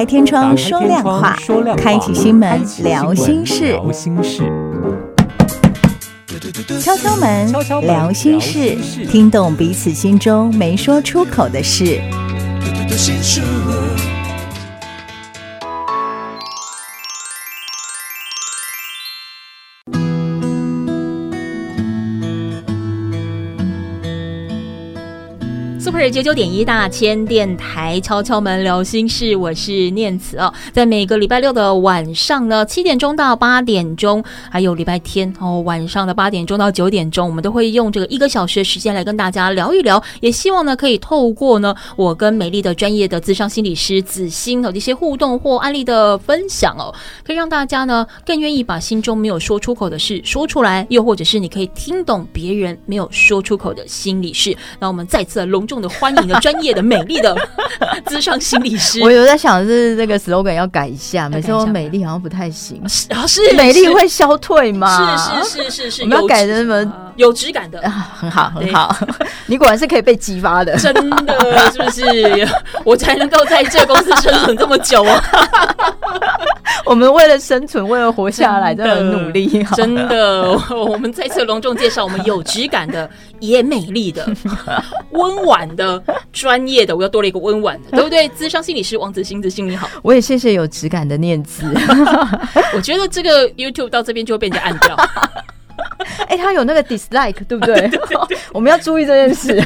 开天窗说亮话，开启心门聊心事，敲敲门聊心事，听懂彼此心中没说出口的事。九九点一大千电台敲敲门聊心事，我是念慈哦。在每个礼拜六的晚上呢，七点钟到八点钟，还有礼拜天哦晚上的八点钟到九点钟，我们都会用这个一个小时的时间来跟大家聊一聊。也希望呢，可以透过呢我跟美丽的专业的咨商心理师子欣的一些互动或案例的分享哦，可以让大家呢更愿意把心中没有说出口的事说出来，又或者是你可以听懂别人没有说出口的心理事。那我们再次隆重的。欢迎的专业的美丽的 咨商心理师，我有在想是这个 slogan 要改一下，每次我美丽好像不太行，是美丽会消退吗？是是是是是，我们要改成什么？有质感的。啊？很好很好，你果然是可以被激发的，真的是不是？我才能够在这公司生存这么久啊！我们为了生存，为了活下来，真的很努力。真的，我们再次隆重介绍我们有质感的、也美丽的、温婉的、专业的。我又多了一个温婉的，对不对？资商心理师王子欣，子欣你好。我也谢谢有质感的念子。我觉得这个 YouTube 到这边就会被人家按掉。哎、欸，他有那个 dislike，对不对？对对对，我们要注意这件事。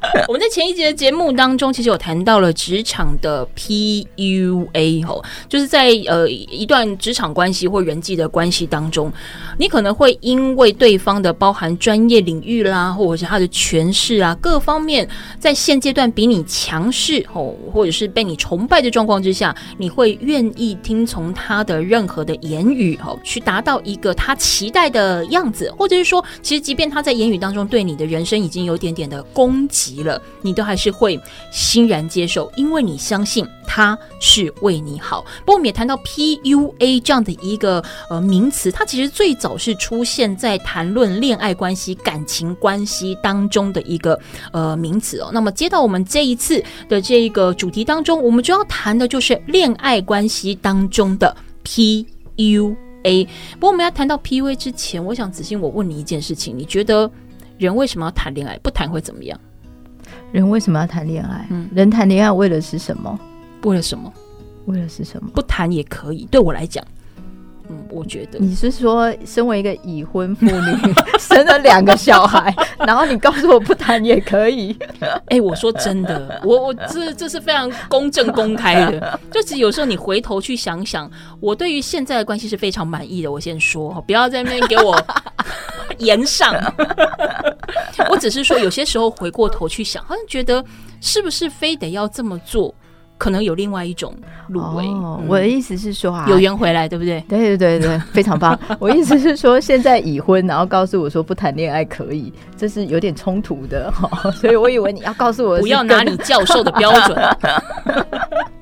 我们在前一集的节目当中，其实有谈到了职场的 PUA 哦，就是在呃一段职场关系或人际的关系当中，你可能会因为对方的包含专业领域啦，或者是他的权势啊各方面，在现阶段比你强势哦，或者是被你崇拜的状况之下，你会愿意听从他的任何的言语哦，去达到一个他期待的样子，或者是说，其实即便他在言语当中对你的人生已经有点点的攻击。急了，你都还是会欣然接受，因为你相信他是为你好。不过我们也谈到 PUA 这样的一个呃名词，它其实最早是出现在谈论恋爱关系、感情关系当中的一个呃名词哦。那么接到我们这一次的这个主题当中，我们就要谈的就是恋爱关系当中的 PUA。不过我们要谈到 PUA 之前，我想子欣，我问你一件事情：你觉得人为什么要谈恋爱？不谈会怎么样？人为什么要谈恋爱？嗯，人谈恋爱为了是什么？为了什么？为了是什么？不谈也可以。对我来讲，嗯，我觉得你是说，身为一个已婚妇女，生了两个小孩，然后你告诉我不谈也可以？哎、欸，我说真的，我我这这是非常公正公开的。就其实有时候你回头去想想，我对于现在的关系是非常满意的。我先说，不要在那边给我。言上，我只是说，有些时候回过头去想，好像觉得是不是非得要这么做，可能有另外一种路为。哦嗯、我的意思是说啊，有缘回来，对不对？对对对对，非常棒。我意思是说，现在已婚，然后告诉我说不谈恋爱可以，这是有点冲突的哈。所以我以为你要告诉我，不要拿你教授的标准。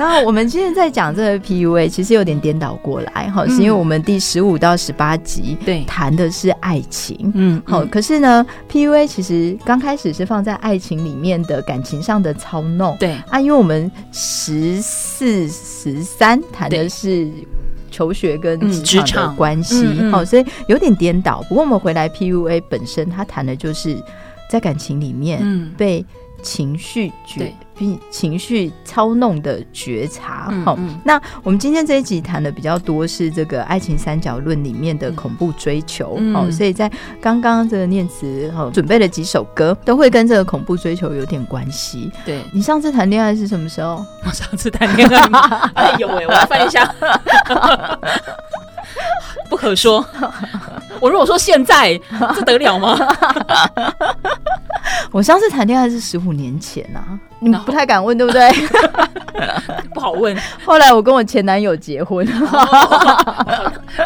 然后我们今天在讲这个 PUA，其实有点颠倒过来哈，是因为我们第十五到十八集对谈的是爱情，嗯，好，可是呢，PUA 其实刚开始是放在爱情里面的感情上的操弄，对。啊，因为我们十四十三谈的是求学跟职场的关系，好，所以有点颠倒。不过我们回来 PUA 本身，它谈的就是在感情里面被情绪觉。情绪操弄的觉察，好、嗯嗯，那我们今天这一集谈的比较多是这个爱情三角论里面的恐怖追求，好、嗯，所以在刚刚这个念慈哈准备了几首歌，都会跟这个恐怖追求有点关系。对，你上次谈恋爱是什么时候？我上次谈恋爱，哎呦喂，我要翻一下，不可说。我如果说现在，这得了吗？我上次谈恋爱是十五年前啊，你们不太敢问，对不对？不好问。后来我跟我前男友结婚，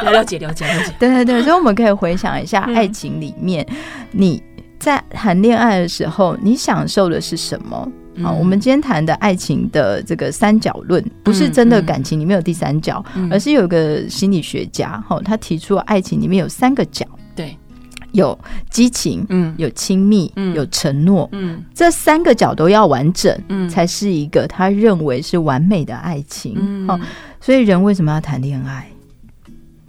了解了解了解。对对对，所以我们可以回想一下，爱情里面你在谈恋爱的时候，你享受的是什么？好，我们今天谈的爱情的这个三角论，不是真的感情里面有第三角，而是有个心理学家哈，他提出爱情里面有三个角。对。有激情，嗯，有亲密，嗯，有承诺，嗯，这三个角都要完整，嗯，才是一个他认为是完美的爱情。嗯，哦，所以人为什么要谈恋爱？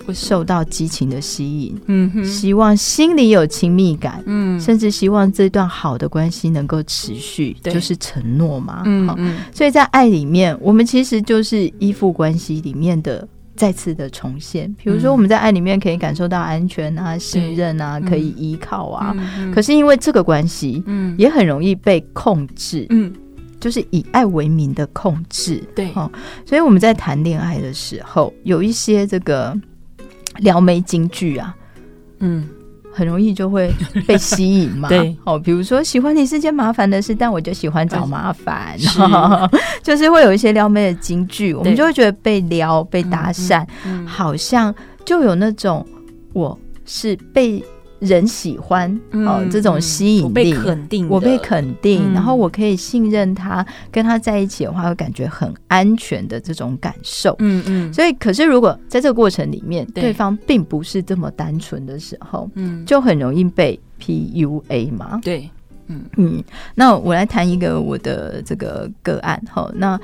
会受到激情的吸引，希望心里有亲密感，嗯，甚至希望这段好的关系能够持续，就是承诺嘛，嗯嗯。所以在爱里面，我们其实就是依附关系里面的再次的重现。比如说，我们在爱里面可以感受到安全啊、信任啊，可以依靠啊。可是因为这个关系，嗯，也很容易被控制，嗯，就是以爱为名的控制，对。所以我们在谈恋爱的时候，有一些这个。撩妹金句啊，嗯，很容易就会 被吸引嘛。对，哦，比如说喜欢你是件麻烦的事，但我就喜欢找麻烦，是 就是会有一些撩妹的金句，我们就会觉得被撩、被搭讪，嗯嗯、好像就有那种我是被。人喜欢哦，这种吸引力，我被肯定，我被肯定，然后我可以信任他，跟他在一起的话，会感觉很安全的这种感受。嗯嗯。所以，可是如果在这个过程里面，对方并不是这么单纯的时候，嗯，就很容易被 PUA 嘛。对，嗯嗯。那我来谈一个我的这个个案哈，那。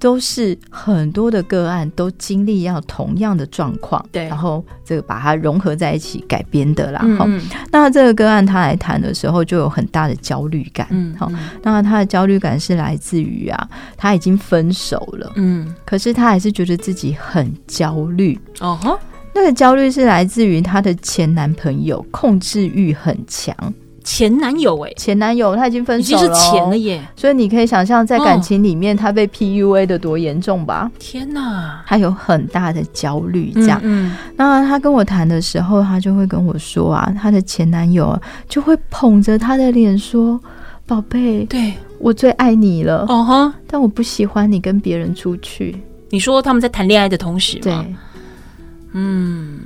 都是很多的个案都经历要同样的状况，对，然后这个把它融合在一起改编的啦。好、嗯，那这个个案他来谈的时候就有很大的焦虑感，嗯，好，那他的焦虑感是来自于啊，他已经分手了，嗯，可是他还是觉得自己很焦虑，哦哈，那个焦虑是来自于他的前男朋友控制欲很强。前男友哎、欸，前男友他已经分手了，已经是前了耶。所以你可以想象，在感情里面他被 PUA 的多严重吧？天哪，他有很大的焦虑。这样，嗯，那他跟我谈的时候，他就会跟我说啊，他的前男友就会捧着他的脸说：“宝贝，对我最爱你了。”哦哈，但我不喜欢你跟别人出去。你说他们在谈恋爱的同时吗？对，嗯。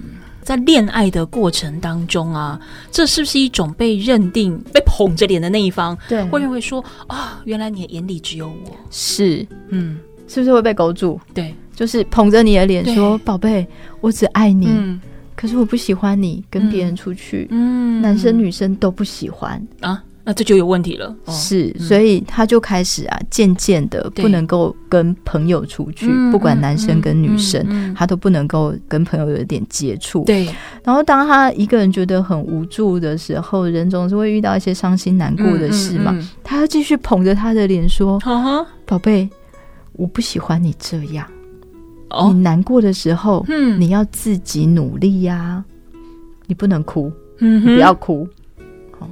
在恋爱的过程当中啊，这是不是一种被认定、被捧着脸的那一方？对，会认为说啊、哦，原来你的眼里只有我。是，嗯，是不是会被勾住？对，就是捧着你的脸说：“宝贝，我只爱你。嗯”可是我不喜欢你跟别人出去。嗯，男生女生都不喜欢啊。那这就有问题了，是，所以他就开始啊，渐渐的不能够跟朋友出去，不管男生跟女生，他都不能够跟朋友有一点接触。对，然后当他一个人觉得很无助的时候，人总是会遇到一些伤心难过的事嘛，他要继续捧着他的脸说：“宝贝，我不喜欢你这样，你难过的时候，嗯。你要自己努力呀，你不能哭，你不要哭。”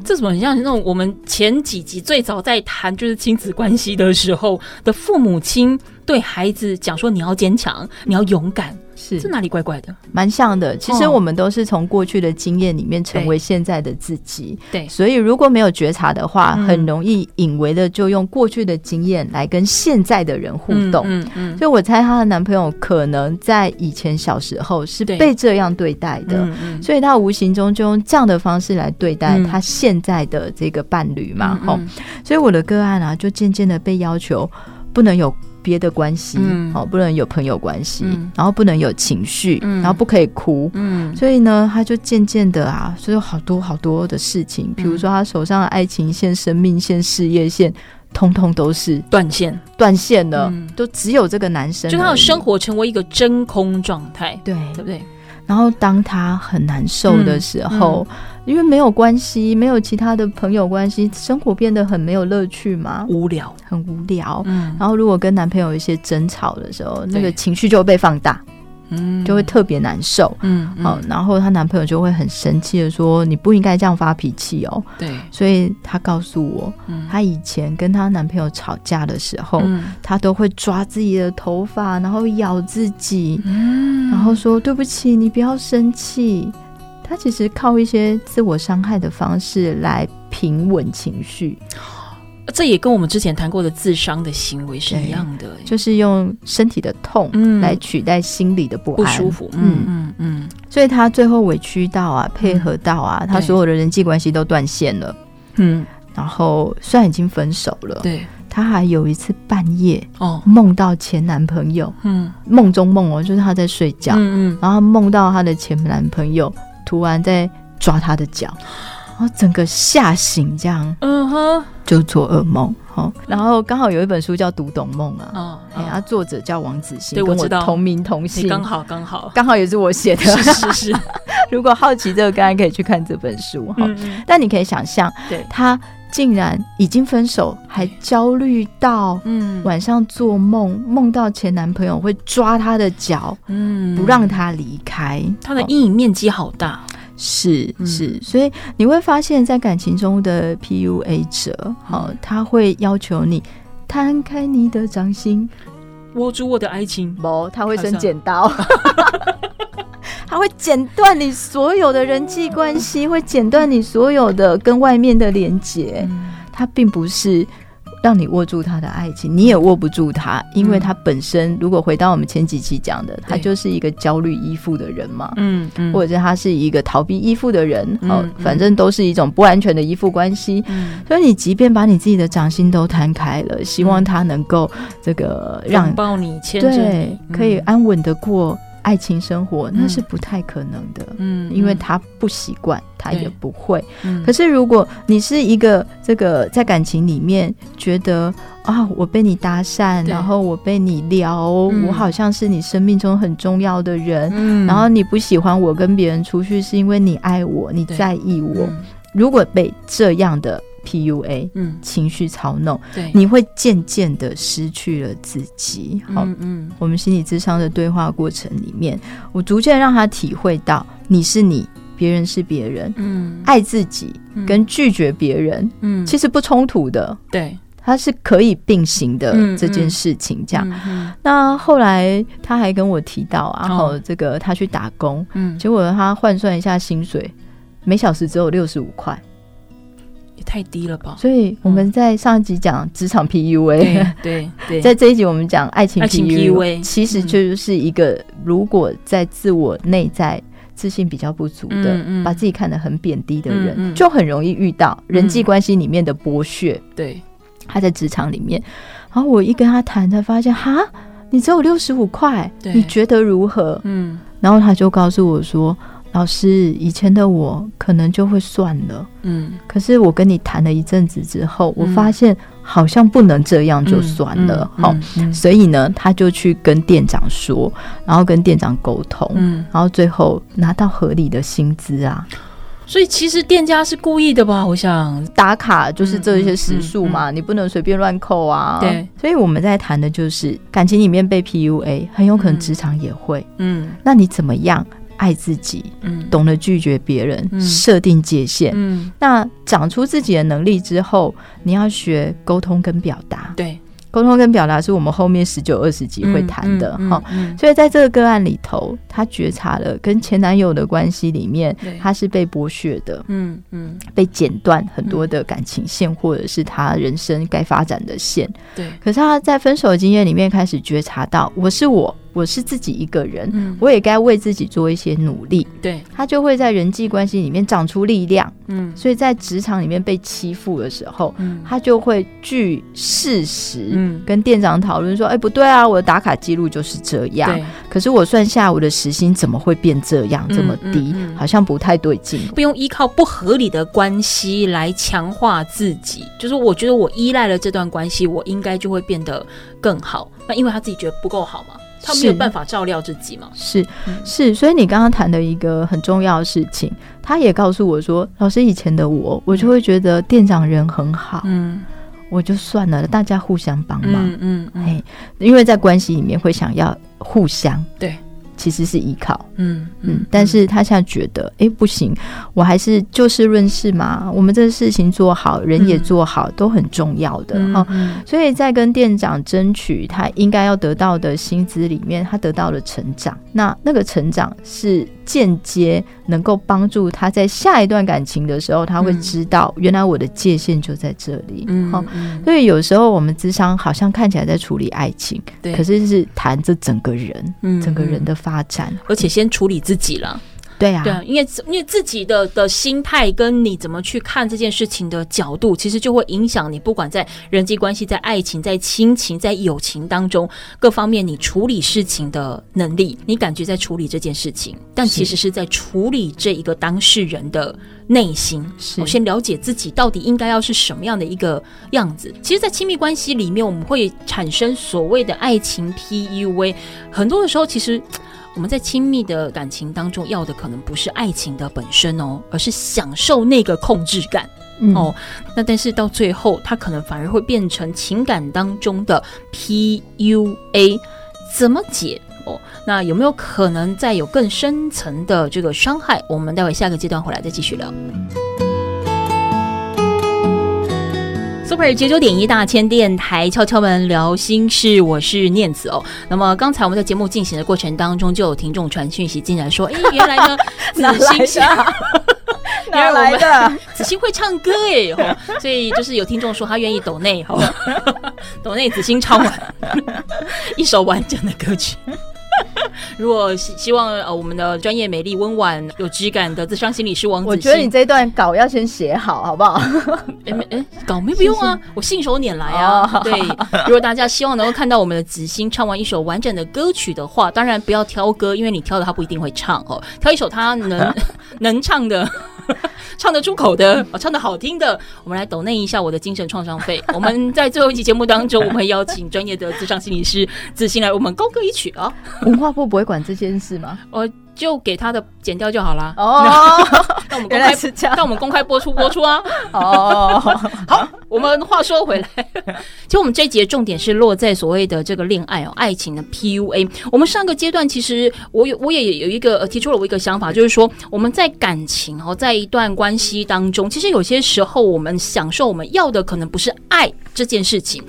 这怎么很像那种我们前几集最早在谈就是亲子关系的时候的父母亲对孩子讲说，你要坚强，你要勇敢。是，这哪里怪怪的？蛮像的。其实我们都是从过去的经验里面成为现在的自己。对，所以如果没有觉察的话，很容易隐为的就用过去的经验来跟现在的人互动。嗯嗯。所以我猜她的男朋友可能在以前小时候是被这样对待的，所以他无形中就用这样的方式来对待他现在的这个伴侣嘛。吼，所以我的个案啊，就渐渐的被要求不能有。别的关系，哦，不能有朋友关系，嗯、然后不能有情绪，嗯、然后不可以哭，嗯，所以呢，他就渐渐的啊，所以有好多好多的事情，比如说他手上的爱情线、生命线、事业线，通通都是断线，断线了，嗯、都只有这个男生，就他的生活成为一个真空状态，对，对不对？然后当他很难受的时候。因为没有关系，没有其他的朋友关系，生活变得很没有乐趣嘛，无聊，很无聊。嗯，然后如果跟男朋友有一些争吵的时候，那个情绪就会被放大，嗯，就会特别难受。嗯，好，然后她男朋友就会很生气的说：“你不应该这样发脾气哦。”对，所以她告诉我，她以前跟她男朋友吵架的时候，她都会抓自己的头发，然后咬自己，嗯，然后说：“对不起，你不要生气。”她其实靠一些自我伤害的方式来平稳情绪，这也跟我们之前谈过的自伤的行为是一样的，就是用身体的痛来取代心理的不安、不舒服。嗯嗯嗯，所以他最后委屈到啊，配合到啊，他所有的人际关系都断线了。嗯，然后虽然已经分手了，对，他还有一次半夜哦。梦到前男朋友，嗯，梦中梦哦，就是她在睡觉，嗯嗯，然后梦到她的前男朋友。突然在抓她的脚，然后整个吓醒，这样，嗯哼，就做噩梦。好，然后刚好有一本书叫《读懂梦》啊，哦，哎，他作者叫王子欣，跟我同名同姓，刚好刚好。刚好也是我写的，是 是是。如果好奇这个，刚才可以去看这本书哈。但你可以想象，对，他竟然已经分手，还焦虑到，嗯，晚上做梦，梦到前男朋友会抓他的脚，嗯，不让他离开，他的阴影面积好大。是是，所以你会发现在感情中的 PUA 者，好，他会要求你摊开你的掌心，握住我的爱情。不，他会伸剪刀，他会剪断你所有的人际关系，会剪断你所有的跟外面的连接。他并不是。让你握住他的爱情，你也握不住他，因为他本身，如果回到我们前几期讲的，他就是一个焦虑依附的人嘛，嗯嗯，或者是他是一个逃避依附的人，哦，反正都是一种不安全的依附关系。所以你即便把你自己的掌心都摊开了，希望他能够这个让抱你牵着你，对，可以安稳的过。爱情生活那是不太可能的，嗯，因为他不习惯，他也不会。可是如果你是一个这个在感情里面觉得啊，我被你搭讪，然后我被你撩，我好像是你生命中很重要的人，然后你不喜欢我跟别人出去，是因为你爱我，你在意我。如果被这样的 PUA，嗯，情绪操弄，对，你会渐渐的失去了自己。好，嗯，我们心理智商的对话过程里面，我逐渐让他体会到，你是你，别人是别人，嗯，爱自己跟拒绝别人，嗯，其实不冲突的，对，它是可以并行的这件事情。这样，那后来他还跟我提到，然后这个他去打工，嗯，结果他换算一下薪水，每小时只有六十五块。太低了吧？所以我们在上一集讲职场 PUA，对对，在这一集我们讲爱情 PUA，其实就是一个如果在自我内在自信比较不足的，把自己看得很贬低的人，就很容易遇到人际关系里面的剥削。对，他在职场里面，然后我一跟他谈，才发现哈，你只有六十五块，你觉得如何？嗯，然后他就告诉我说。老师，以前的我可能就会算了，嗯，可是我跟你谈了一阵子之后，我发现好像不能这样就算了，好，所以呢，他就去跟店长说，然后跟店长沟通，嗯，然后最后拿到合理的薪资啊。所以其实店家是故意的吧？我想打卡就是这一些时数嘛，你不能随便乱扣啊。对，所以我们在谈的就是感情里面被 PUA，很有可能职场也会，嗯，那你怎么样？爱自己，嗯，懂得拒绝别人，设定界限，嗯，那长出自己的能力之后，你要学沟通跟表达，对。沟通跟表达是我们后面十九二十集会谈的哈，所以在这个个案里头，他觉察了跟前男友的关系里面，他是被剥削的，嗯嗯，被剪断很多的感情线，或者是他人生该发展的线，对。可是他在分手的经验里面开始觉察到，我是我，我是自己一个人，我也该为自己做一些努力，对。他就会在人际关系里面长出力量，嗯，所以在职场里面被欺负的时候，他就会据事实。嗯，跟店长讨论说，哎，不对啊，我的打卡记录就是这样。可是我算下我的时薪怎么会变这样这么低？好像不太对劲。不用依靠不合理的关系来强化自己，就是我觉得我依赖了这段关系，我应该就会变得更好。那因为他自己觉得不够好嘛，他没有办法照料自己嘛。是是，所以你刚刚谈的一个很重要的事情，他也告诉我说，老师以前的我，我就会觉得店长人很好。嗯。我就算了，大家互相帮忙，嗯嗯，嗯，因为在关系里面会想要互相，对。其实是依靠，嗯嗯，但是他现在觉得，哎、欸，不行，我还是就事论事嘛，我们这个事情做好，人也做好，嗯、都很重要的哈。嗯。嗯、所以在跟店长争取他应该要得到的薪资里面，他得到了成长，那那个成长是间接能够帮助他在下一段感情的时候，他会知道原来我的界限就在这里，嗯，嗯，所以有时候我们智商好像看起来在处理爱情，对，可是是谈这整个人，嗯，整个人的发。发展，而且先处理自己了。对啊，对啊，因为因为自己的的心态跟你怎么去看这件事情的角度，其实就会影响你，不管在人际关系、在爱情、在亲情、在友情当中各方面，你处理事情的能力，你感觉在处理这件事情，但其实是在处理这一个当事人的内心。是我先了解自己到底应该要是什么样的一个样子。其实，在亲密关系里面，我们会产生所谓的爱情 PUA，很多的时候，其实。我们在亲密的感情当中，要的可能不是爱情的本身哦，而是享受那个控制感、嗯、哦。那但是到最后，它可能反而会变成情感当中的 PUA，怎么解哦？那有没有可能再有更深层的这个伤害？我们待会下个阶段回来再继续聊。Super 九九点一大千电台敲敲门聊心事，我是念慈哦。那么刚才我们在节目进行的过程当中，就有听众传讯息进来说：“哎，原来呢，子欣是哪来的？子欣会唱歌哎、哦，所以就是有听众说他愿意抖内哈，抖内子欣唱完一首完整的歌曲。” 如果希希望呃，我们的专业、美丽、温婉、有质感的智商心理师王子，我觉得你这一段稿要先写好，好不好？哎哎，稿没不用啊，我信手拈来啊。哦、对，如果大家希望能够看到我们的子欣唱完一首完整的歌曲的话，当然不要挑歌，因为你挑的他不一定会唱哦。挑一首他能能唱的。唱得出口的，哦，唱得好听的，我们来抖内一下我的精神创伤费。我们在最后一期节目当中，我们会邀请专业的智商心理师子欣来为我们高歌一曲啊。文化部不会管这件事吗？我。就给他的剪掉就好了哦。那我们公开，那我们公开播出播出啊。哦，好，我们话说回来，其实我们这一节重点是落在所谓的这个恋爱哦，爱情的 PUA。我们上个阶段其实我有我也有一个提出了我一个想法，就是说我们在感情哦，在一段关系当中，其实有些时候我们享受我们要的可能不是爱这件事情。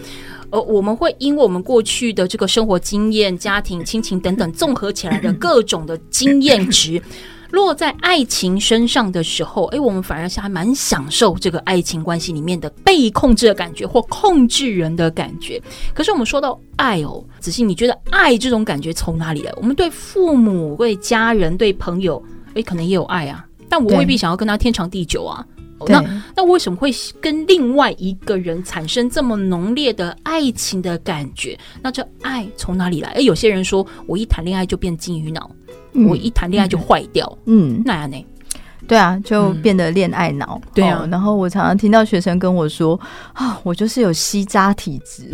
呃，我们会因为我们过去的这个生活经验、家庭、亲情等等综合起来的各种的经验值，落在爱情身上的时候，哎，我们反而是还蛮享受这个爱情关系里面的被控制的感觉或控制人的感觉。可是我们说到爱哦，子欣，你觉得爱这种感觉从哪里来？我们对父母、对家人、对朋友，哎，可能也有爱啊，但我未必想要跟他天长地久啊。那那为什么会跟另外一个人产生这么浓烈的爱情的感觉？那这爱从哪里来？哎，有些人说我一谈恋爱就变金鱼脑，嗯、我一谈恋爱就坏掉。嗯，那样呢？对啊，就变得恋爱脑。嗯、对啊，然后我常常听到学生跟我说啊，我就是有吸渣体质。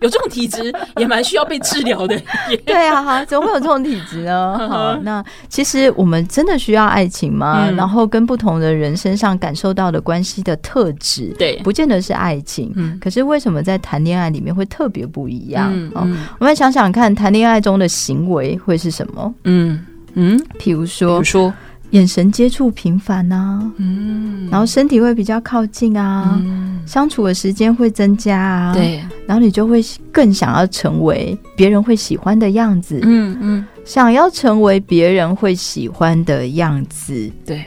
有这种体质也蛮需要被治疗的。对啊，怎么会有这种体质呢？好，那其实我们真的需要爱情吗？嗯、然后跟不同的人身上感受到的关系的特质，对，不见得是爱情。嗯，可是为什么在谈恋爱里面会特别不一样？嗯，嗯我们想想看，谈恋爱中的行为会是什么？嗯嗯，譬如说，比如说。眼神接触频繁啊，嗯，然后身体会比较靠近啊，嗯，相处的时间会增加啊，对，然后你就会更想要成为别人会喜欢的样子，嗯嗯，想要成为别人会喜欢的样子，对，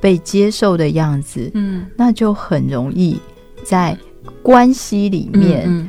被接受的样子，嗯，那就很容易在关系里面，嗯。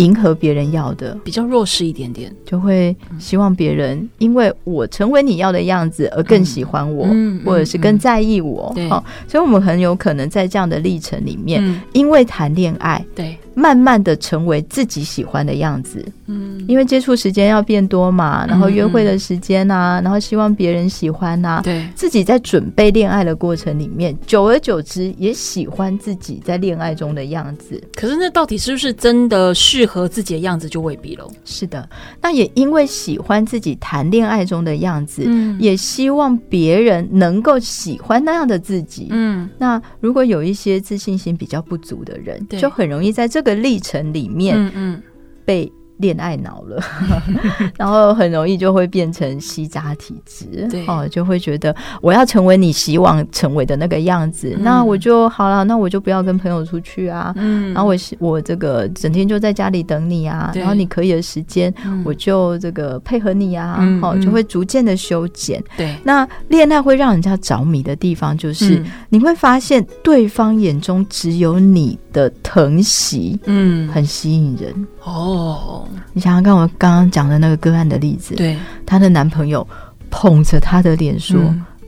嗯迎合别人要的，比较弱势一点点，就会希望别人因为我成为你要的样子而更喜欢我，嗯、或者是更在意我。好、哦，所以我们很有可能在这样的历程里面，嗯、因为谈恋爱，对。慢慢的成为自己喜欢的样子，嗯，因为接触时间要变多嘛，然后约会的时间啊，然后希望别人喜欢啊，对，自己在准备恋爱的过程里面，久而久之也喜欢自己在恋爱中的样子。可是那到底是不是真的适合自己的样子就未必喽？是的，那也因为喜欢自己谈恋爱中的样子，嗯，也希望别人能够喜欢那样的自己，嗯，那如果有一些自信心比较不足的人，对，就很容易在这个。历程里面，嗯嗯，被恋爱脑了，然后很容易就会变成吸渣体质，对，哦，就会觉得我要成为你希望成为的那个样子，嗯、那我就好了，那我就不要跟朋友出去啊，嗯，然后我我这个整天就在家里等你啊，然后你可以的时间，嗯、我就这个配合你啊，嗯、哦，就会逐渐的修剪，对、嗯，那恋爱会让人家着迷的地方，就是、嗯、你会发现对方眼中只有你的疼惜，嗯，很吸引人哦。你想想看，我刚刚讲的那个个案的例子，对，她的男朋友捧着她的脸说：“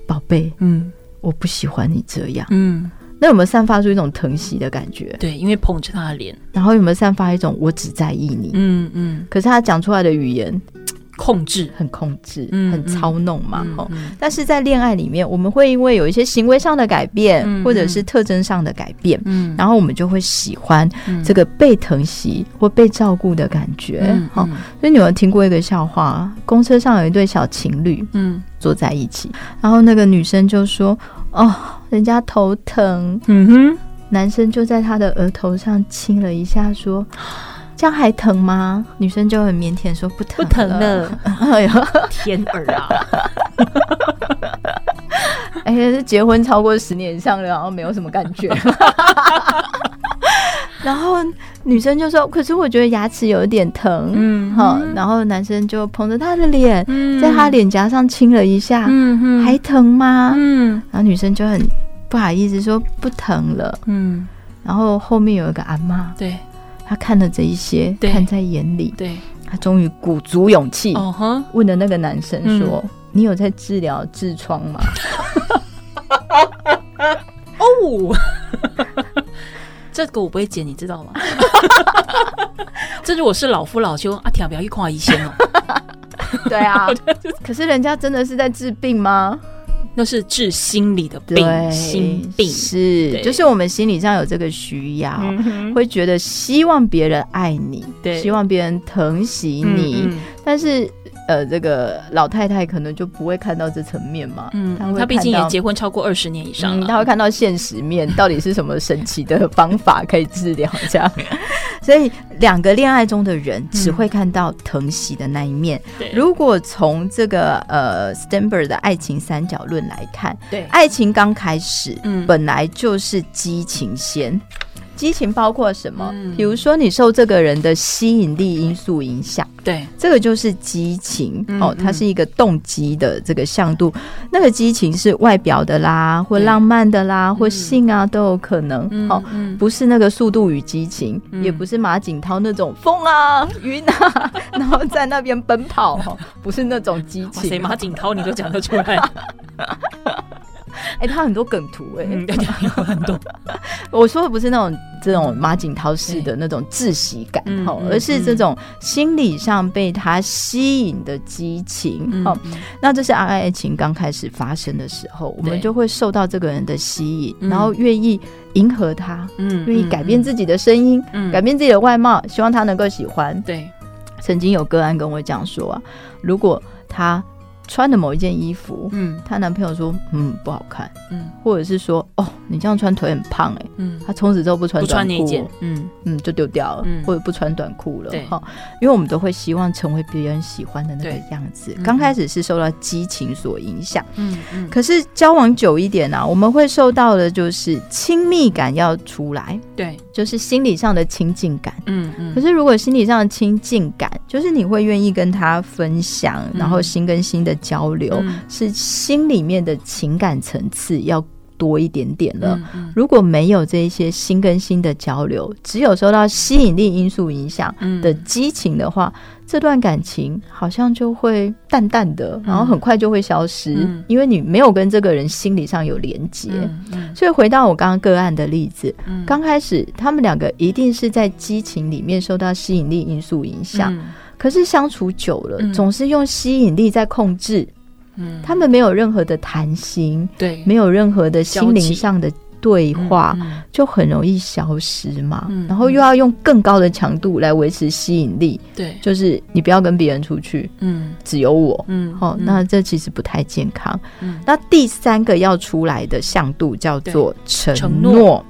宝贝，嗯，我不喜欢你这样。”嗯，那有没有散发出一种疼惜的感觉？对，因为捧着他的脸，然后有没有散发一种我只在意你？嗯嗯。可是他讲出来的语言。控制很控制，嗯、很操弄嘛，吼、嗯。嗯、但是在恋爱里面，我们会因为有一些行为上的改变，嗯、或者是特征上的改变，嗯，然后我们就会喜欢这个被疼惜或被照顾的感觉，好、所以你有听过一个笑话？公车上有一对小情侣，嗯，坐在一起，然后那个女生就说：“哦，人家头疼。”嗯哼，男生就在她的额头上亲了一下，说。这样还疼吗？女生就很腼腆说不疼，不疼了。哎呀，天儿啊！哎呀，是结婚超过十年以上了，然后没有什么感觉。然后女生就说：“可是我觉得牙齿有一点疼。”嗯，好。然后男生就捧着她的脸，在她脸颊上亲了一下。嗯，还疼吗？嗯。然后女生就很不好意思说不疼了。嗯。然后后面有一个阿妈。对。他看了这一些，看在眼里，对，他终于鼓足勇气，问了那个男生说：“嗯、你有在治疗痔疮吗？” 哦，这个我不会剪，你知道吗？这如果是老夫老妻，阿条不要一夸一仙哦。对啊，可是人家真的是在治病吗？那是治心理的病，心病。是，就是我们心理上有这个需要，嗯、会觉得希望别人爱你，对。希望别人疼惜你，嗯嗯。但是。呃，这个老太太可能就不会看到这层面嘛。嗯，她毕竟也结婚超过二十年以上了，她、嗯、会看到现实面，到底是什么神奇的方法可以治疗这样。所以，两个恋爱中的人只会看到疼惜的那一面。如果从这个呃 Sternberg 的爱情三角论来看，对，爱情刚开始，嗯，本来就是激情先。激情包括什么？嗯、比如说，你受这个人的吸引力因素影响，对，这个就是激情、嗯、哦，它是一个动机的这个向度。嗯、那个激情是外表的啦，或浪漫的啦，或性啊都有可能。嗯、哦，不是那个速度与激情，嗯、也不是马景涛那种风啊 云啊，然后在那边奔跑，不是那种激情。谁马景涛你都讲得出来？哎、欸，他很多梗图哎、欸，嗯，有很多。我说的不是那种这种马景涛式的那种窒息感哈，嗯、而是这种心理上被他吸引的激情哈。嗯、那这是爱情刚开始发生的时候，我们就会受到这个人的吸引，然后愿意迎合他，嗯，愿意改变自己的声音，嗯，改变自己的外貌，希望他能够喜欢。对，曾经有个案跟我讲说啊，如果他。穿的某一件衣服，嗯，她男朋友说，嗯，不好看，嗯，或者是说，哦，你这样穿腿很胖，哎，嗯，她从此之后不穿短裤，嗯。嗯，就丢掉了，或者不穿短裤了，对，哈，因为我们都会希望成为别人喜欢的那个样子。刚开始是受到激情所影响，嗯嗯，可是交往久一点啊，我们会受到的就是亲密感要出来，对，就是心理上的亲近感，嗯嗯。可是如果心理上的亲近感，就是你会愿意跟他分享，然后心跟心的。交流、嗯、是心里面的情感层次要多一点点了。嗯嗯、如果没有这一些心跟心的交流，只有受到吸引力因素影响的激情的话，嗯、这段感情好像就会淡淡的，然后很快就会消失，嗯、因为你没有跟这个人心理上有连接。所以回到我刚刚个案的例子，嗯、刚开始他们两个一定是在激情里面受到吸引力因素影响。嗯可是相处久了，嗯、总是用吸引力在控制，嗯，他们没有任何的谈心，对，没有任何的心灵上的对话，就很容易消失嘛。嗯、然后又要用更高的强度来维持吸引力，对，就是你不要跟别人出去，嗯，只有我，嗯，好、哦，那这其实不太健康。嗯，那第三个要出来的向度叫做承诺，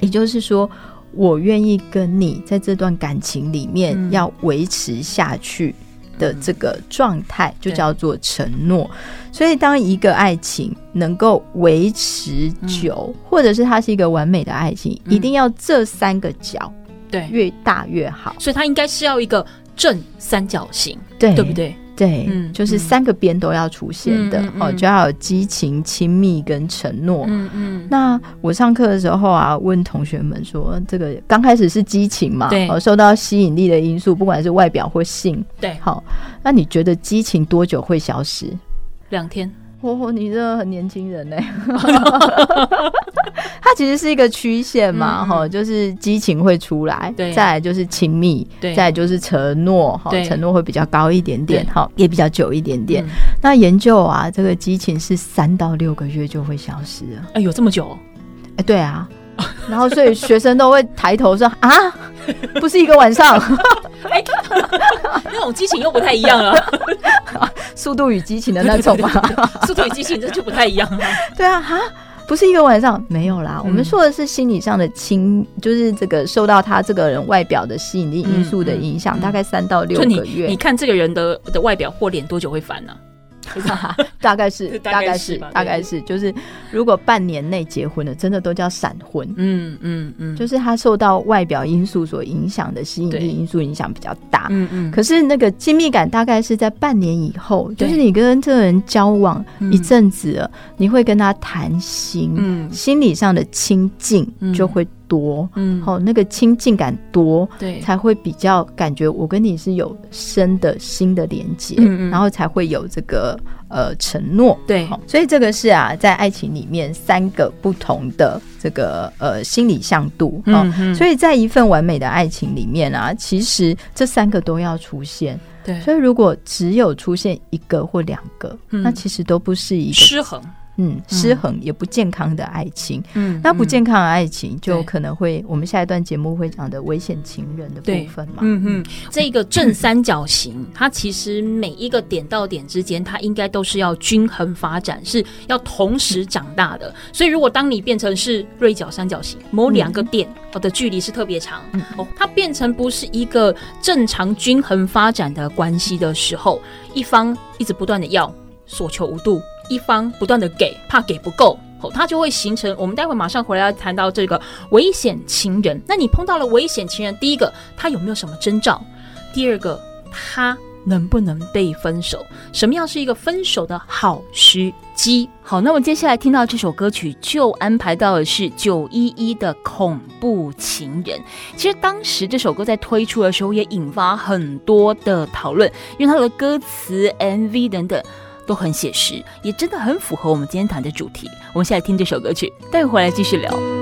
也就是说。我愿意跟你在这段感情里面要维持下去的这个状态，就叫做承诺。所以，当一个爱情能够维持久，或者是它是一个完美的爱情，一定要这三个角对。越大越好。所以，它应该是要一个正三角形，对，对不对？对，嗯，就是三个边都要出现的，哦，就要有激情、亲密跟承诺。嗯嗯。那我上课的时候啊，问同学们说，这个刚开始是激情嘛？对。受到吸引力的因素，不管是外表或性。对。好，那你觉得激情多久会消失？两天。哦，你这很年轻人呢。它其实是一个曲线嘛，哈、嗯，就是激情会出来，对，再来就是亲密，对，再来就是承诺，哈，承诺会比较高一点点，哈，也比较久一点点。那研究啊，这个激情是三到六个月就会消失了。哎，有这么久？哎，对啊。然后所以学生都会抬头说啊，不是一个晚上。哎，那种激情又不太一样了。速度与激情的那种嘛，速度与激情这就不太一样了。对啊，哈，不是一个晚上，没有啦。嗯、我们说的是心理上的亲，就是这个受到他这个人外表的吸引力因素的影响，嗯嗯、大概三到六个月。你，你看这个人的的外表或脸多久会烦呢、啊？大概是，大概是，大概是，就是如果半年内结婚的，真的都叫闪婚。嗯嗯嗯，就是他受到外表因素所影响的吸引力因素影响比较大。嗯嗯，可是那个亲密感大概是在半年以后，就是你跟这个人交往一阵子了，你会跟他谈心，嗯，心理上的亲近就会。多，嗯，好，那个亲近感多，对，才会比较感觉我跟你是有深的新的连接，嗯嗯，然后才会有这个呃承诺，对，所以这个是啊，在爱情里面三个不同的这个呃心理向度，嗯嗯，所以在一份完美的爱情里面啊，其实这三个都要出现，对，所以如果只有出现一个或两个，嗯，那其实都不是一个失衡。嗯，失衡也不健康的爱情，嗯，那不健康的爱情就可能会，我们下一段节目会讲的危险情人的部分嘛，嗯嗯，这个正三角形，它其实每一个点到点之间，它应该都是要均衡发展，是要同时长大的。所以，如果当你变成是锐角三角形，某两个点的距离是特别长，哦，它变成不是一个正常均衡发展的关系的时候，一方一直不断的要，索求无度。一方不断的给，怕给不够，哦，他就会形成。我们待会马上回来要谈到这个危险情人。那你碰到了危险情人，第一个他有没有什么征兆？第二个他能不能被分手？什么样是一个分手的好时机？好，那么接下来听到这首歌曲，就安排到的是九一一的恐怖情人。其实当时这首歌在推出的时候，也引发很多的讨论，因为它的歌词、MV 等等。都很写实，也真的很符合我们今天谈的主题。我们现在听这首歌曲，待会回来继续聊。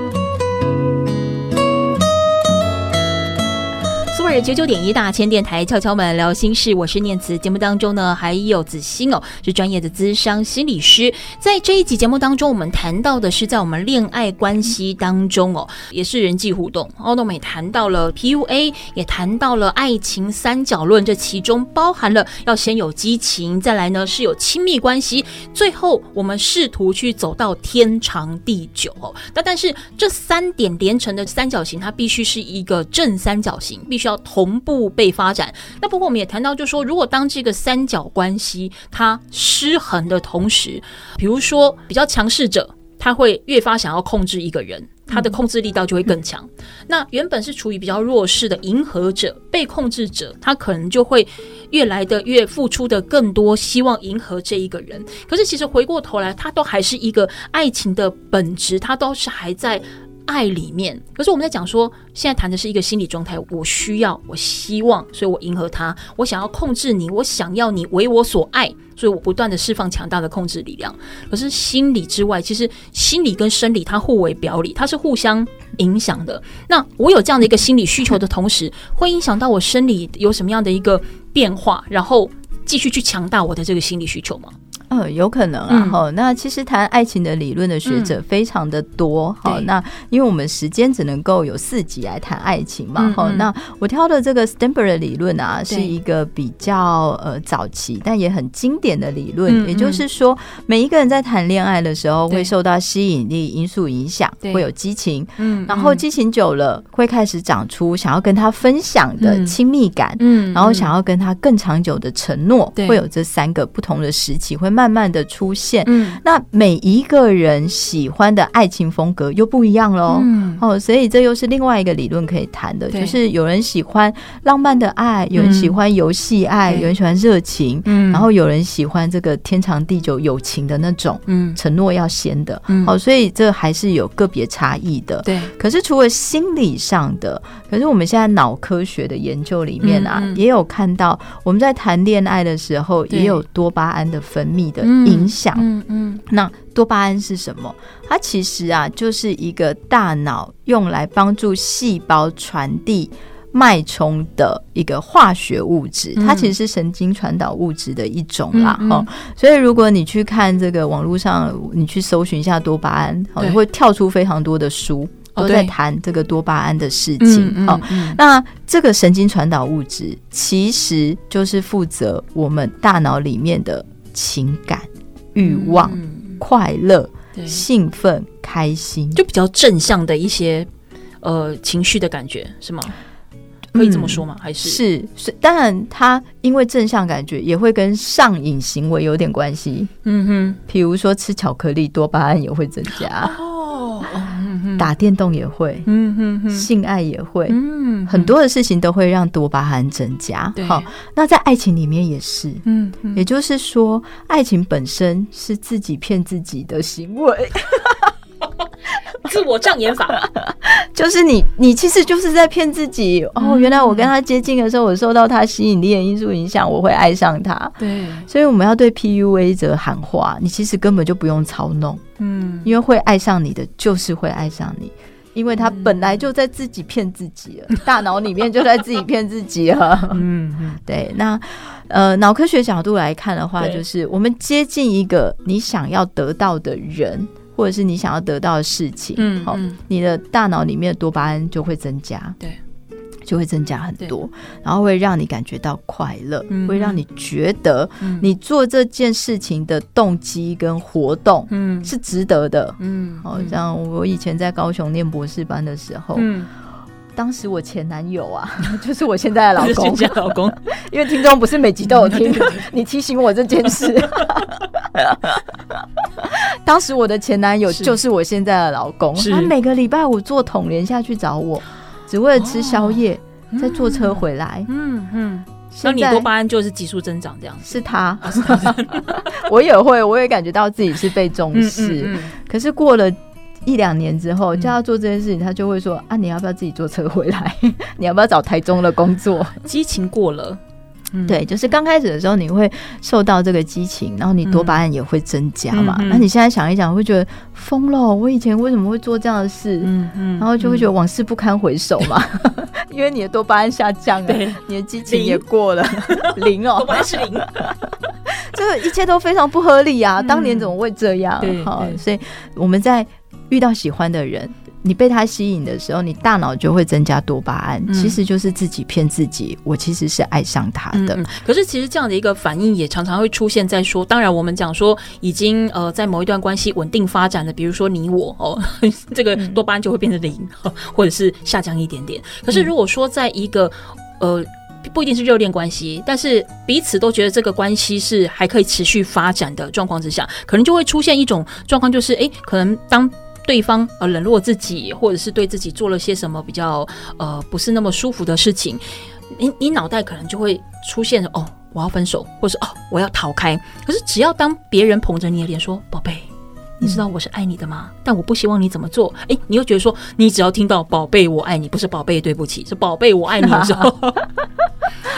或者九九点一大千电台敲敲门聊心事，我是念慈。节目当中呢，还有子欣哦，是专业的咨商心理师。在这一集节目当中，我们谈到的是在我们恋爱关系当中哦，也是人际互动。哦，那我们也谈到了 PUA，也谈到了爱情三角论，这其中包含了要先有激情，再来呢是有亲密关系，最后我们试图去走到天长地久哦。那但是这三点连成的三角形，它必须是一个正三角形，必须要。同步被发展。那不过我们也谈到，就是说，如果当这个三角关系它失衡的同时，比如说比较强势者，他会越发想要控制一个人，他的控制力道就会更强。嗯、那原本是处于比较弱势的迎合者、被控制者，他可能就会越来的越付出的更多，希望迎合这一个人。可是其实回过头来，他都还是一个爱情的本质，他都是还在。爱里面，可是我们在讲说，现在谈的是一个心理状态。我需要，我希望，所以我迎合他。我想要控制你，我想要你为我所爱，所以我不断的释放强大的控制力量。可是心理之外，其实心理跟生理它互为表里，它是互相影响的。那我有这样的一个心理需求的同时，会影响到我生理有什么样的一个变化，然后继续去强大我的这个心理需求吗？嗯，有可能啊。哈、嗯，那其实谈爱情的理论的学者非常的多。好、嗯，那因为我们时间只能够有四集来谈爱情嘛。哈、嗯，那我挑的这个 Sternberg 的理论啊，是一个比较呃早期但也很经典的理论。嗯、也就是说，每一个人在谈恋爱的时候，会受到吸引力因素影响，会有激情。嗯，然后激情久了，会开始长出想要跟他分享的亲密感。嗯，然后想要跟他更长久的承诺，会有这三个不同的时期会。慢慢的出现，嗯，那每一个人喜欢的爱情风格又不一样喽，嗯，哦，所以这又是另外一个理论可以谈的，就是有人喜欢浪漫的爱，有人喜欢游戏爱，有人喜欢热情，嗯，然后有人喜欢这个天长地久友情的那种，嗯，承诺要先的，嗯，好，所以这还是有个别差异的，对。可是除了心理上的，可是我们现在脑科学的研究里面啊，也有看到我们在谈恋爱的时候，也有多巴胺的分泌。泌的影响。嗯嗯，那多巴胺是什么？它其实啊，就是一个大脑用来帮助细胞传递脉冲的一个化学物质，它其实是神经传导物质的一种啦。哈、嗯，所以如果你去看这个网络上，你去搜寻一下多巴胺，你会跳出非常多的书。都在谈这个多巴胺的事情。好、嗯嗯嗯，那这个神经传导物质其实就是负责我们大脑里面的情感、欲望、嗯、快乐、兴奋、开心，就比较正向的一些呃情绪的感觉，是吗？可以这么说吗？还是、嗯、是是？当然，它因为正向感觉也会跟上瘾行为有点关系。嗯哼，比如说吃巧克力，多巴胺也会增加。哦。打电动也会，嗯哼哼，性爱也会，嗯，很多的事情都会让多巴胺增加。好，那在爱情里面也是，嗯，也就是说，爱情本身是自己骗自己的行为，自我障眼法，就是你，你其实就是在骗自己。哦，原来我跟他接近的时候，我受到他吸引力的因素影响，我会爱上他。对，所以我们要对 PUA 者喊话，你其实根本就不用操弄。嗯，因为会爱上你的就是会爱上你，因为他本来就在自己骗自己了，嗯、大脑里面就在自己骗自己了。嗯嗯，对。那呃，脑科学角度来看的话，就是我们接近一个你想要得到的人，或者是你想要得到的事情，嗯，好，你的大脑里面的多巴胺就会增加。对。就会增加很多，然后会让你感觉到快乐，嗯、会让你觉得你做这件事情的动机跟活动是值得的。嗯，好像我以前在高雄念博士班的时候，嗯，当时我前男友啊，就是我现在的老公，老公，因为听众不是每集都有听，你提醒我这件事。当时我的前男友就是我现在的老公，他每个礼拜五坐统联下去找我。只为了吃宵夜，再坐车回来。嗯嗯，那你多巴胺就是急速增长这样子。是他，我也会，我也感觉到自己是被重视。可是过了一两年之后，叫他做这件事情，他就会说：“啊，你要不要自己坐车回来？你要不要找台中的工作？” 激情过了。对，就是刚开始的时候，你会受到这个激情，然后你多巴胺也会增加嘛。嗯、那你现在想一想，会觉得疯了，我以前为什么会做这样的事？嗯嗯，然后就会觉得往事不堪回首嘛，嗯、因为你的多巴胺下降了，你的激情也过了零，零哦，多巴胺是零，这个一切都非常不合理啊！当年怎么会这样？对，好，所以我们在遇到喜欢的人。你被他吸引的时候，你大脑就会增加多巴胺，嗯、其实就是自己骗自己。我其实是爱上他的。嗯嗯、可是其实这样的一个反应也常常会出现在说，当然我们讲说已经呃在某一段关系稳定发展的，比如说你我哦，这个多巴胺就会变成零，或者是下降一点点。可是如果说在一个呃不一定是热恋关系，但是彼此都觉得这个关系是还可以持续发展的状况之下，可能就会出现一种状况，就是哎，可能当。对方呃冷落自己，或者是对自己做了些什么比较呃不是那么舒服的事情，你你脑袋可能就会出现哦，我要分手，或是哦我要逃开。可是只要当别人捧着你的脸说宝贝，你知道我是爱你的吗？但我不希望你怎么做。哎，你又觉得说你只要听到宝贝我爱你，不是宝贝对不起，是宝贝我爱你的时候，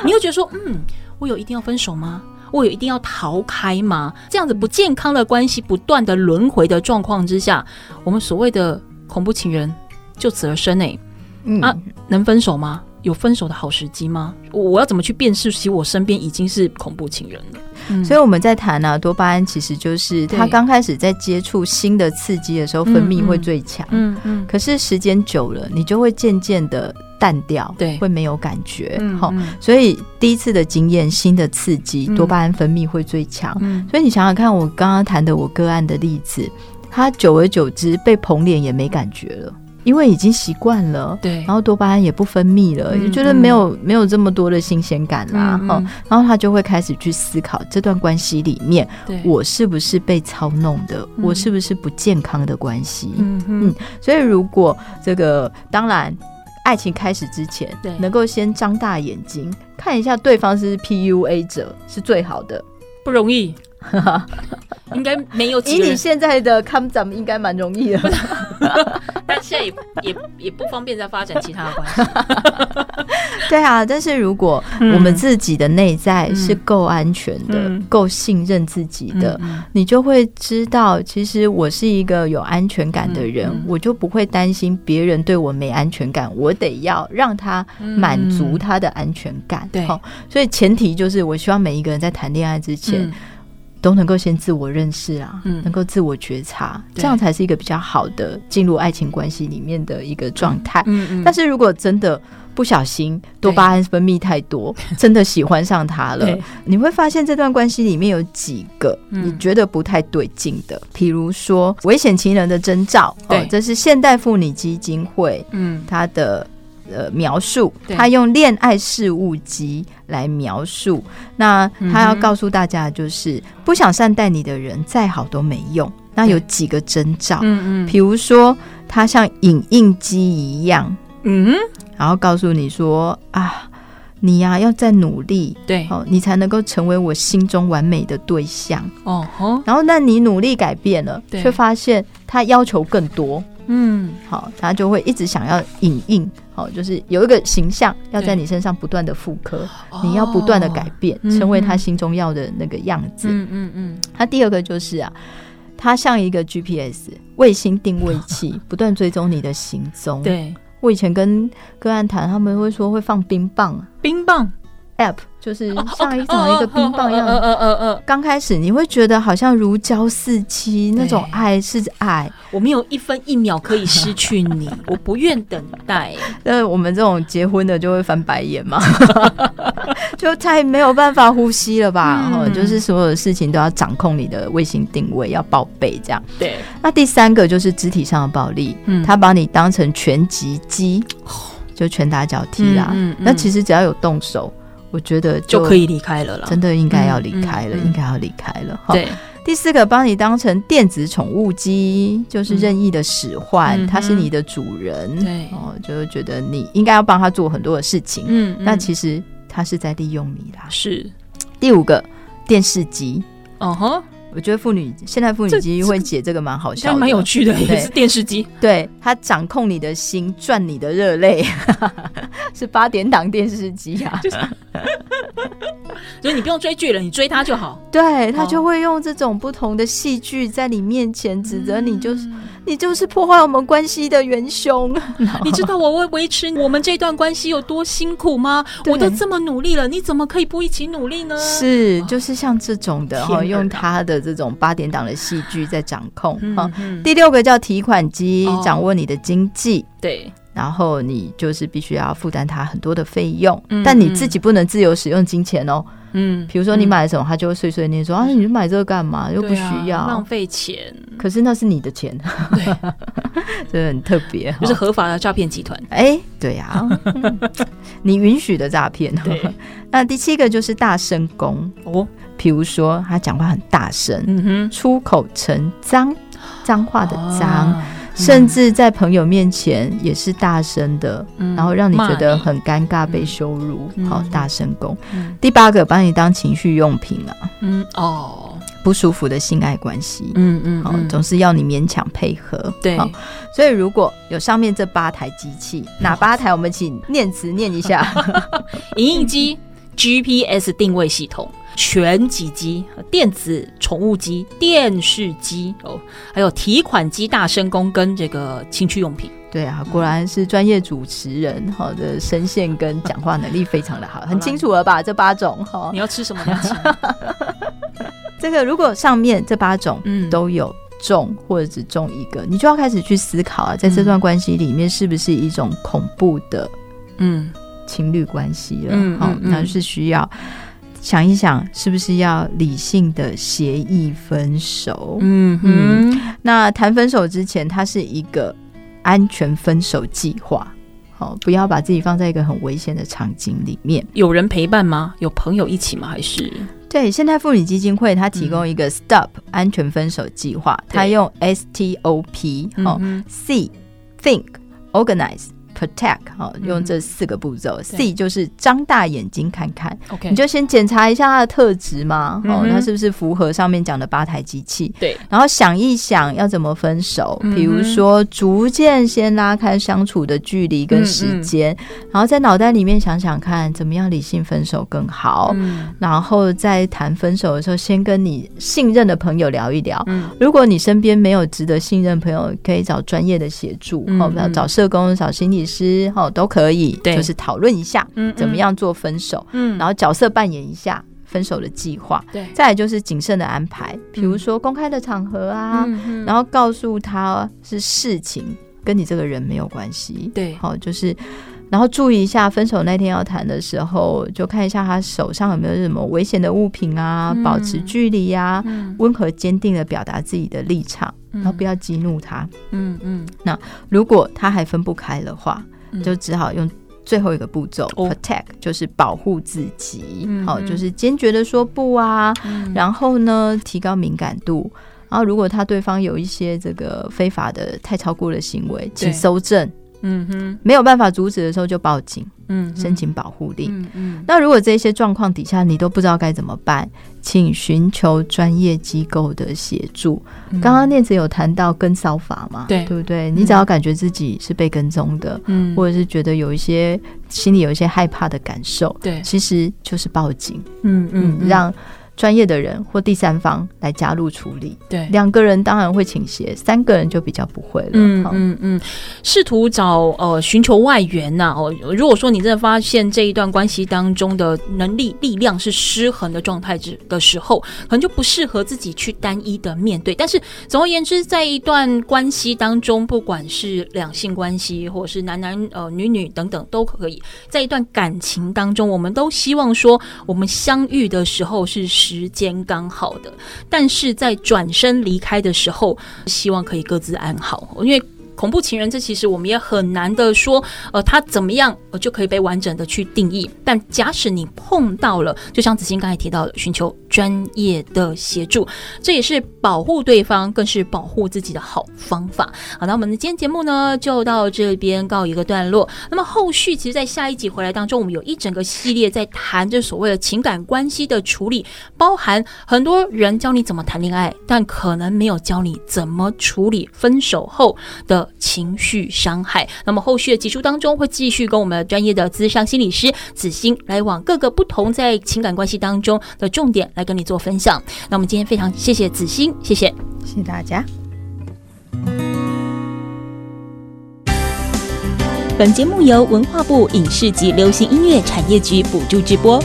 你又觉得说嗯，我有一定要分手吗？我有一定要逃开吗？这样子不健康的关系不断的轮回的状况之下，我们所谓的恐怖情人就此而生诶、欸。嗯啊，能分手吗？有分手的好时机吗？我要怎么去辨识其实我身边已经是恐怖情人了？嗯、所以我们在谈呢、啊，多巴胺其实就是他刚开始在接触新的刺激的时候分泌会最强，嗯嗯，嗯，可是时间久了，你就会渐渐的淡掉，对，会没有感觉，好、嗯嗯，所以第一次的经验，新的刺激，多巴胺分泌会最强，嗯，所以你想想看，我刚刚谈的我个案的例子，他久而久之被捧脸也没感觉了。因为已经习惯了，对，然后多巴胺也不分泌了，就觉得没有没有这么多的新鲜感啦，哈，然后他就会开始去思考这段关系里面，我是不是被操弄的，我是不是不健康的关系，嗯嗯，所以如果这个当然爱情开始之前，对，能够先张大眼睛看一下对方是 PUA 者是最好的，不容易。应该没有。以你现在的看，咱们应该蛮容易的。但现在也也也不方便再发展其他的关系。对啊，但是如果我们自己的内在是够安全的、够、嗯、信任自己的、嗯，你就会知道，其实我是一个有安全感的人，嗯、我就不会担心别人对我没安全感，我得要让他满足他的安全感。对、嗯，所以前提就是，我希望每一个人在谈恋爱之前。嗯都能够先自我认识啊，嗯、能够自我觉察，这样才是一个比较好的进入爱情关系里面的一个状态。嗯嗯。但是如果真的不小心多巴胺分泌太多，真的喜欢上他了，你会发现这段关系里面有几个你觉得不太对劲的，比如说危险情人的征兆。对，这是现代妇女基金会，嗯，他的。呃，描述他用恋爱事务机来描述，那他要告诉大家，就是、嗯、不想善待你的人，再好都没用。那有几个征兆，嗯嗯，比如说他像影印机一样，嗯，然后告诉你说啊，你呀、啊、要再努力，对，哦，你才能够成为我心中完美的对象，哦，然后那你努力改变了，却发现他要求更多。嗯，好，他就会一直想要影印，好，就是有一个形象要在你身上不断的复刻，你要不断的改变，哦，成为他心中要的那个样子。嗯嗯嗯。他第二个就是啊，他像一个 GPS 卫星定位器，不断追踪你的行踪。对，我以前跟个案谈，他们会说会放冰棒，冰棒。app 就是像一种一个冰棒一样，嗯嗯嗯嗯，刚开始你会觉得好像如胶似漆，那种爱是爱，我没有一分一秒可以失去你，我不愿等待。那我们这种结婚的就会翻白眼嘛，就太没有办法呼吸了吧？嗯、就是所有的事情都要掌控你的卫星定位，要报备这样。对。那第三个就是肢体上的暴力，嗯，他把你当成拳击机，就拳打脚踢啦。嗯，嗯，嗯，那其实只要有动手。我觉得就，就可以离开了啦，真的应该要离开了，嗯嗯、应该要离开了。对，第四个，把你当成电子宠物机，就是任意的使唤，嗯，他是你的主人，对，哦，就是觉得你应该要帮他做很多的事情，嗯，那其实他是在利用你啦。是，第五个，电视机，哦吼。我觉得妇女现在妇女基金会解这个蛮好笑的，蛮有趣的，也是电视机。对，它掌控你的心，赚你的热泪，是八点档电视机啊。就是，所以你不用追剧了，你追他就好。对，他就会用这种不同的戏剧在你面前指责你，就是。嗯你就是破坏我们关系的元凶。你知道我为维持我们这段关系有多辛苦吗？我都这么努力了，你怎么可以不一起努力呢？是，就是像这种的哈，用他的这种八点档的戏剧在掌控哈、嗯。第六个叫提款机，掌握你的经济。对。然后你就是必须要负担他很多的费用，嗯，但你自己不能自由使用金钱哦。嗯，比如说你买了什么，他就会碎碎念说、嗯、啊，你买这个干嘛？又不需要，啊、浪费钱。可是那是你的钱，对，这很特别，就是合法的诈骗集团。哎、欸，对呀、啊，你允许的诈骗。那第七个就是大声公哦，比如说他讲话很大声，嗯哼，出口成脏，脏话的脏。啊甚至在朋友面前也是大声的、嗯，然后让你觉得很尴尬、被羞辱。嗯、好，大声公、嗯。第八个，把你当情绪用品啊。嗯哦，不舒服的性爱关系。嗯嗯，好，总是要你勉强配合。对，所以如果有上面这八台机器，哪八台？我们请念词念一下：影印机、GPS 定位系统。全集机、电子宠物机、电视机哦，还有提款机、大声公跟这个情趣用品。对啊，果然是专业主持人，好的声线跟讲话能力非常的好，很清楚了吧？这八种哈，你要吃什么？你要吃 这个，如果上面这八种都有中或者只中一个，你就要开始去思考啊，在这段关系里面是不是一种恐怖的嗯情侣关系了？嗯，好，那是需要。想一想，是不是要理性的协议分手？嗯嗯，那谈分手之前，它是一个安全分手计划。好，不要把自己放在一个很危险的场景里面。有人陪伴吗？有朋友一起吗？还是？对，现代妇女基金会它提供一个 STOP 安全分手计划，它用 S T O P 哦，C Think Organize protect 哈，用这四个步骤。C 就是张大眼睛看看，OK，你就先检查一下他的特质嘛，哦，他是不是符合上面讲的八台机器？对，然后想一想要怎么分手，比如说逐渐先拉开相处的距离跟时间，然后在脑袋里面想想看怎么样理性分手更好，然后在谈分手的时候，先跟你信任的朋友聊一聊。如果你身边没有值得信任的朋友，可以找专业的协助，哦，要找社工、找心理师，哦，都可以，就是讨论一下，怎么样做分手，然后角色扮演一下分手的计划，对，再来就是谨慎的安排，比如说公开的场合啊，然后告诉他是事情跟你这个人没有关系，对，好，就是。然后注意一下，分手那天要谈的时候，就看一下他手上有没有什么危险的物品啊，嗯、保持距离呀、啊，嗯、温和坚定的表达自己的立场，嗯、然后不要激怒他。嗯嗯。那如果他还分不开的话，嗯、就只好用最后一个步骤、嗯、，protect，就是保护自己。嗯、好，就是坚决的说不啊。嗯、然后呢，提高敏感度。然后如果他对方有一些这个非法的、太超过的行为，请搜证。嗯哼，没有办法阻止的时候就报警，嗯，申请保护令。嗯嗯，那如果这些状况底下你都不知道该怎么办，请寻求专业机构的协助。刚刚、嗯、念慈有谈到跟骚法嘛，对对不对？你只要感觉自己是被跟踪的，嗯，或者是觉得有一些心里有一些害怕的感受，对，其实就是报警。嗯嗯，嗯，让。专业的人或第三方来加入处理，对，两个人当然会倾斜，三个人就比较不会了。嗯嗯嗯，试图找呃寻求外援呐哦，如果说你真的发现这一段关系当中的能力力量是失衡的状态之的时候，可能就不适合自己去单一的面对。但是总而言之，在一段关系当中，不管是两性关系或者是男男呃女女等等，都可以在一段感情当中，我们都希望说，我们相遇的时候是。时间刚好的，但是在转身离开的时候，希望可以各自安好，因为。恐怖情人，这其实我们也很难的说，呃，他怎么样，呃，就可以被完整的去定义。但假使你碰到了，就像子欣刚才提到的，寻求专业的协助，这也是保护对方，更是保护自己的好方法。好，那我们的今天节目呢，就到这边告一个段落。那么后续，其实，在下一集回来当中，我们有一整个系列在谈这所谓的情感关系的处理，包含很多人教你怎么谈恋爱，但可能没有教你怎么处理分手后的情绪伤害。那么后续的集数当中，会继续跟我们专业的咨商心理师子欣来往各个不同在情感关系当中的重点来跟你做分享。那我们今天非常谢谢子欣，谢谢，谢谢大家。本节目由文化部影视及流行音乐产业局补助直播。